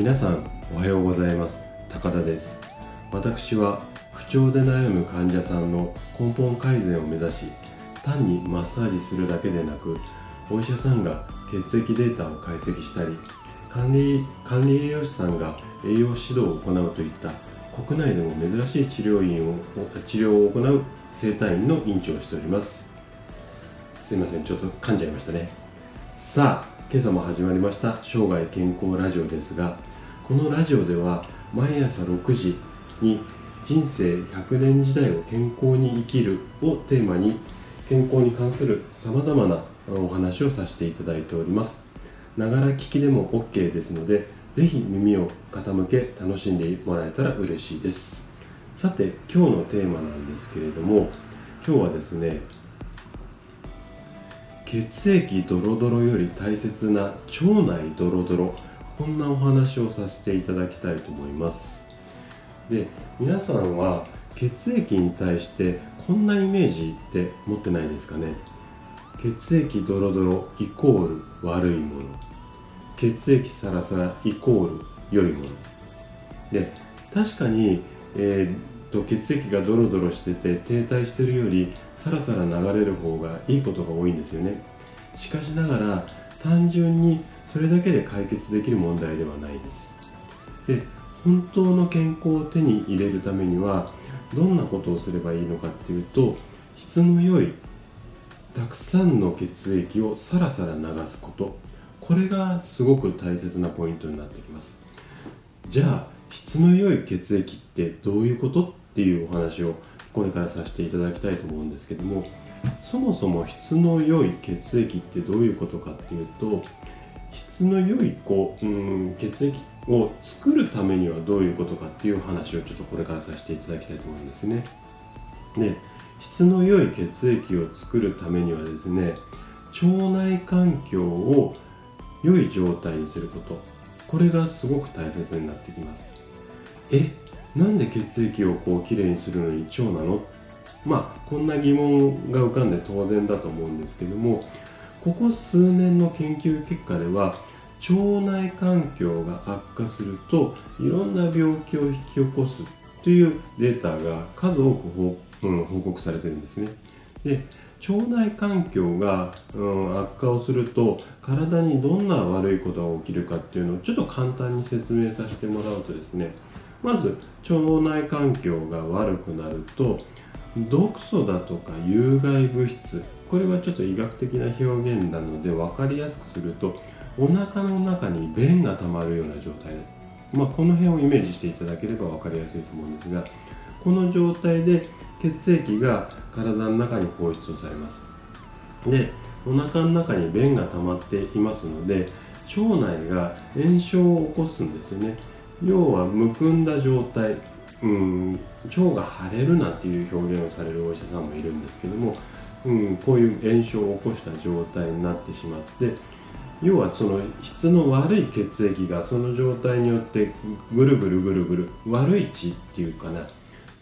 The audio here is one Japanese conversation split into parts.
皆さんおはようございます。高田です。私は不調で悩む患者さんの根本改善を目指し単にマッサージするだけでなくお医者さんが血液データを解析したり管理管理栄養士さんが栄養指導を行うといった国内でも珍しい治療院を治療を行う整体院の院長をしております。すいませんちょっと噛んじゃいましたね。さあ今朝も始まりました生涯健康ラジオですがこのラジオでは毎朝6時に人生100年時代を健康に生きるをテーマに健康に関するさまざまなお話をさせていただいております。ながら聞きでも OK ですのでぜひ耳を傾け楽しんでもらえたら嬉しいです。さて今日のテーマなんですけれども今日はですね血液ドロドロより大切な腸内ドロドロこんなお話をさせていただきたいと思います。で皆さんは血液に対してこんなイメージって持ってないですかね？血液ドロドロイコール悪いもの。血液サラサライコール良いもの。で確かに、えー、と血液がドロドロしてて停滞してるよりさらさら流れる方がいいことが多いんですよね。しかしながら単純にそれだけで解決できる問題ではないです。で本当の健康を手に入れるためにはどんなことをすればいいのかっていうと質の良いたくさんの血液をさらさら流すこと。これがすごく大切なポイントになってきます。じゃあ質の良い血液ってどういうことっていうお話をこれからさせていただきたいと思うんですけどもそもそも質の良い血液ってどういうことかっていうと質の良いこううん血液を作るためにはどういうことかっていう話をちょっとこれからさせていただきたいと思うんですね。で質の良い血液を作るためにはですね腸内環境を良い状態にすること。これがすごく大切になってきます。え？なんで血液をこうきれいにするのに腸なの？まあこんな疑問が浮かんで当然だと思うんですけどもここ数年の研究結果では腸内環境が悪化するといろんな病気を引き起こすというデータが数多く報,、告されてるんですね。で腸内環境が、うん、悪化をすると体にどんな悪いことが起きるかっていうのをちょっと簡単に説明させてもらうとですねまず腸内環境が悪くなると毒素だとか有害物質これはちょっと医学的な表現なので分かりやすくするとお腹の中に便が溜まるような状態まあ、この辺をイメージしていただければ分かりやすいと思うんですがこの状態で血液が体の中に放出をされます。でお腹の中に便が溜まっていますので腸内が炎症を起こすんですよね。要はむくんだ状態。うん腸が腫れるなっていう表現をされるお医者さんもいるんですけども、うん、こういう炎症を起こした状態になってしまって要はその質の悪い血液がその状態によってぐるぐるぐるぐる悪い血っていうかな。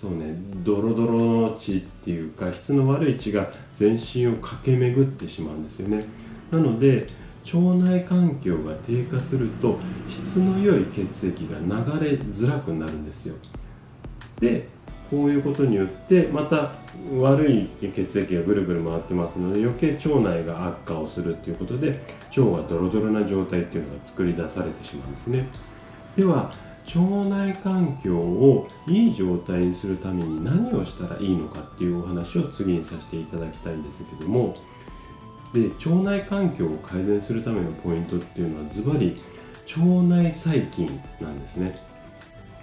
そうねドロドロの血っていうか質の悪い血が全身を駆け巡ってしまうんですよね。なので腸内環境が低下すると質の良い血液が流れづらくなるんですよ。でこういうことによってまた悪い血液がぐるぐる回ってますので余計腸内が悪化をするっていうことで腸がドロドロな状態っていうのが作り出されてしまうんですね。では腸内環境をいい状態にするために何をしたらいいのかっていうお話を次にさせていただきたいんですけどもで腸内環境を改善するためのポイントっていうのはズバリ腸内細菌なんですね。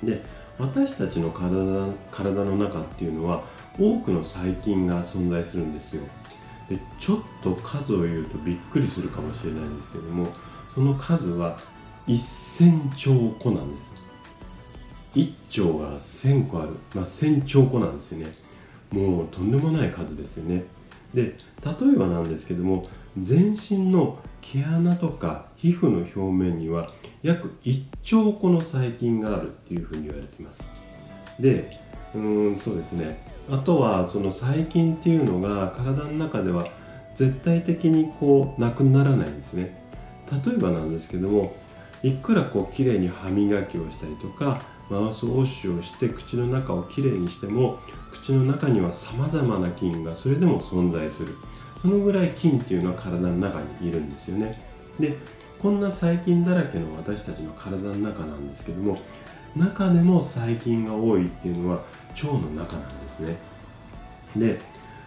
で私たちの体体の中っていうのは多くの細菌が存在するんですよ。でちょっと数を言うとびっくりするかもしれないんですけどもその数は1000兆個なんです。1兆が1000個ある、まあ、1000兆個なんですよね。もうとんでもない数ですよね。で例えばなんですけども全身の毛穴とか皮膚の表面には約1兆個の細菌があるっていうふうに言われています。でうんそうですね。あとはその細菌っていうのが体の中では絶対的にこうなくならないんですね。例えばなんですけどもいくらこう綺麗に歯磨きをしたりとかマウスウォッシュをして口の中をきれいにしても口の中にはさまざまな菌がそれでも存在する。そのぐらい菌っていうのは体の中にいるんですよね。でこんな細菌だらけの私たちの体の中なんですけども中でも細菌が多いっていうのは腸の中なんですね。で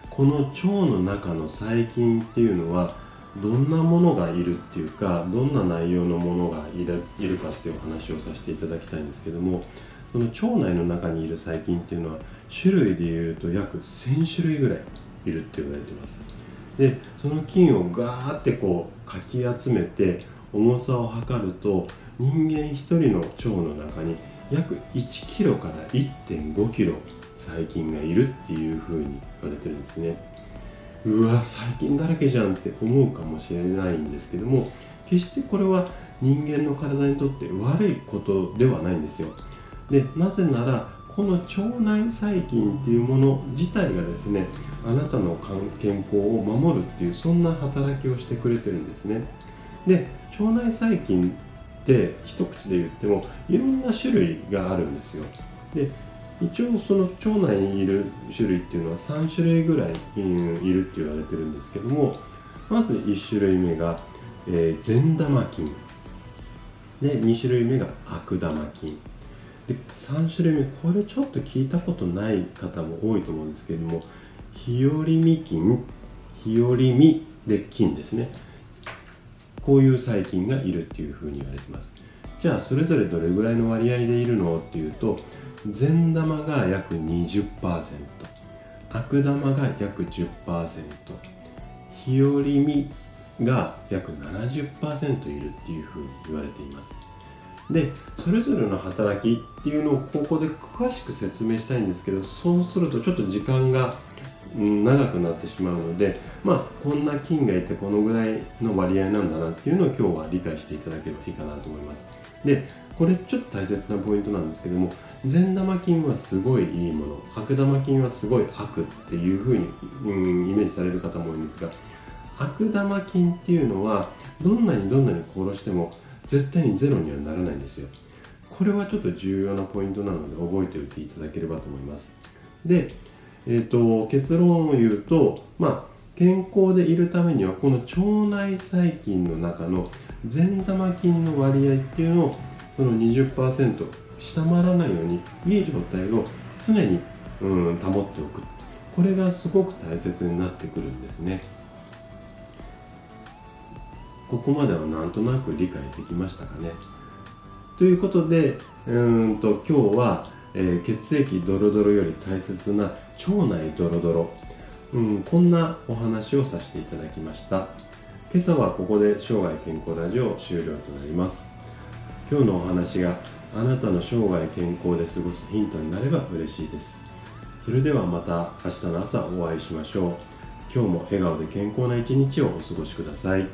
この腸の中の細菌っていうのはどんなものがいるっていうかどんな内容のものがいるかっていうお話をさせていただきたいんですけどもその腸内の中にいる細菌っていうのは種類でいうと約1000種類ぐらいいるって言われてます。でその菌をガーってこうかき集めて重さを測ると人間1人の腸の中に約1キロから1.5キロ細菌がいるっていうふうに言われてるんですね。うわ細菌だらけじゃんって思うかもしれないんですけども決してこれは人間の体にとって悪いことではないんですよ。でなぜならこの腸内細菌っていうもの自体がですねあなたの健康を守るっていうそんな働きをしてくれてるんですね。で腸内細菌って一口で言ってもいろんな種類があるんですよ。で一応その腸内にいる種類っていうのは3種類ぐらいいるって言われてるんですけどもまず1種類目が、えー、善玉菌。で2種類目が悪玉菌。で3種類目これちょっと聞いたことない方も多いと思うんですけれども日和見菌日和見で菌ですね。こういう細菌がいるっていうふうに言われてます。じゃあそれぞれどれぐらいの割合でいるのっていうと善玉が約20%悪玉が約10%日和見が約70%いるっていうふうに言われています。でそれぞれの働きっていうのをここで詳しく説明したいんですけどそうするとちょっと時間が長くなってしまうのでまあこんな菌がいてこのぐらいの割合なんだなっていうのを今日は理解していただければいいかなと思います。でこれちょっと大切なポイントなんですけども善玉菌はすごいいいもの悪玉菌はすごい悪っていうふうに、うん、イメージされる方も多いんですが悪玉菌っていうのはどんなにどんなに殺しても絶対にゼロにはならないんですよ。これはちょっと重要なポイントなので覚えておいていただければと思います。で、えーと、結論を言うとまあ健康でいるためにはこの腸内細菌の中の善玉菌の割合っていうのをその20%下回らないようにいい状態を常に、うん、保っておく。これがすごく大切になってくるんですね。ここまではなんとなく理解できましたかね。ということでうんと今日は、えー、血液ドロドロより大切な腸内ドロドロ、うん、こんなお話をさせていただきました。今朝はここで生涯健康ラジオ終了となります。今日のお話があなたの生涯健康で過ごすヒントになれば嬉しいです。それではまた明日の朝お会いしましょう。今日も笑顔で健康な一日をお過ごしください。